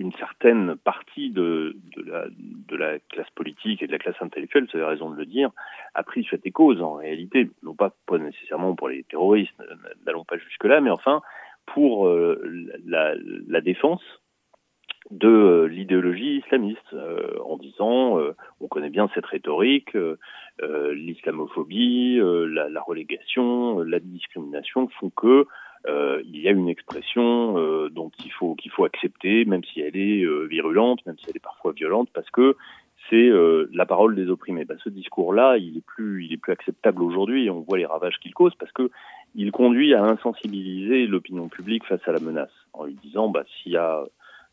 une certaine partie de, la, classe politique et de la classe intellectuelle, vous avez raison de le dire, a pris fait et cause en réalité, non pas, nécessairement pour les terroristes, n'allons pas jusque-là, mais enfin pour euh, la, défense de euh, l'idéologie islamiste, euh, en disant, on connaît bien cette rhétorique, l'islamophobie, la, la, relégation, la discrimination font que euh, il y a une expression euh, donc il faut qu'il faut accepter, même si elle est euh, virulente, même si elle est parfois violente, parce que c'est euh, la parole des opprimés. Ben, ce discours-là, il est plus, il est plus acceptable aujourd'hui. On voit les ravages qu'il cause parce que il conduit à insensibiliser l'opinion publique face à la menace, en lui disant, bah, s'il y a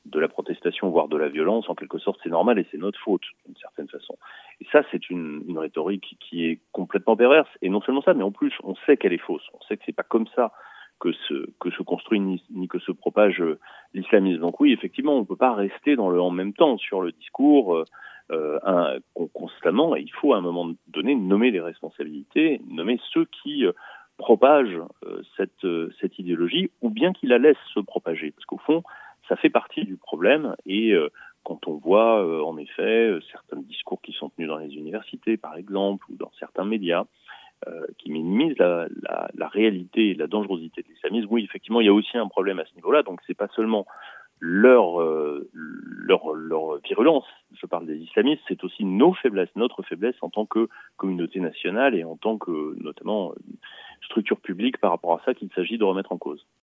de la protestation, voire de la violence, en quelque sorte, c'est normal et c'est notre faute, d'une certaine façon. Et ça, c'est une, une, rhétorique qui est complètement perverse. Et non seulement ça, mais en plus, on sait qu'elle est fausse. On sait que c'est pas comme ça que se, que construit ni, ni que se propage euh, l'islamisme. Donc oui, effectivement, on ne peut pas rester dans le en même temps sur le discours euh, euh un, constamment. Et il faut à un moment donné nommer les responsabilités, nommer ceux qui euh, propagent cette, cette idéologie ou bien qui la laissent se propager. Parce qu'au fond, ça fait partie du problème et quand on voit en effet certains discours qui sont tenus dans les universités, par exemple, ou dans certains médias, euh, qui minimise la, la, la, réalité et la dangerosité de l'islamisme. Oui, effectivement, il y a aussi un problème à ce niveau-là. Donc, c'est pas seulement leur, euh, leur, leur virulence, je parle des islamistes, c'est aussi nos faiblesses, notre faiblesse en tant que communauté nationale et en tant que, notamment, structure publique par rapport à ça qu'il s'agit de remettre en cause.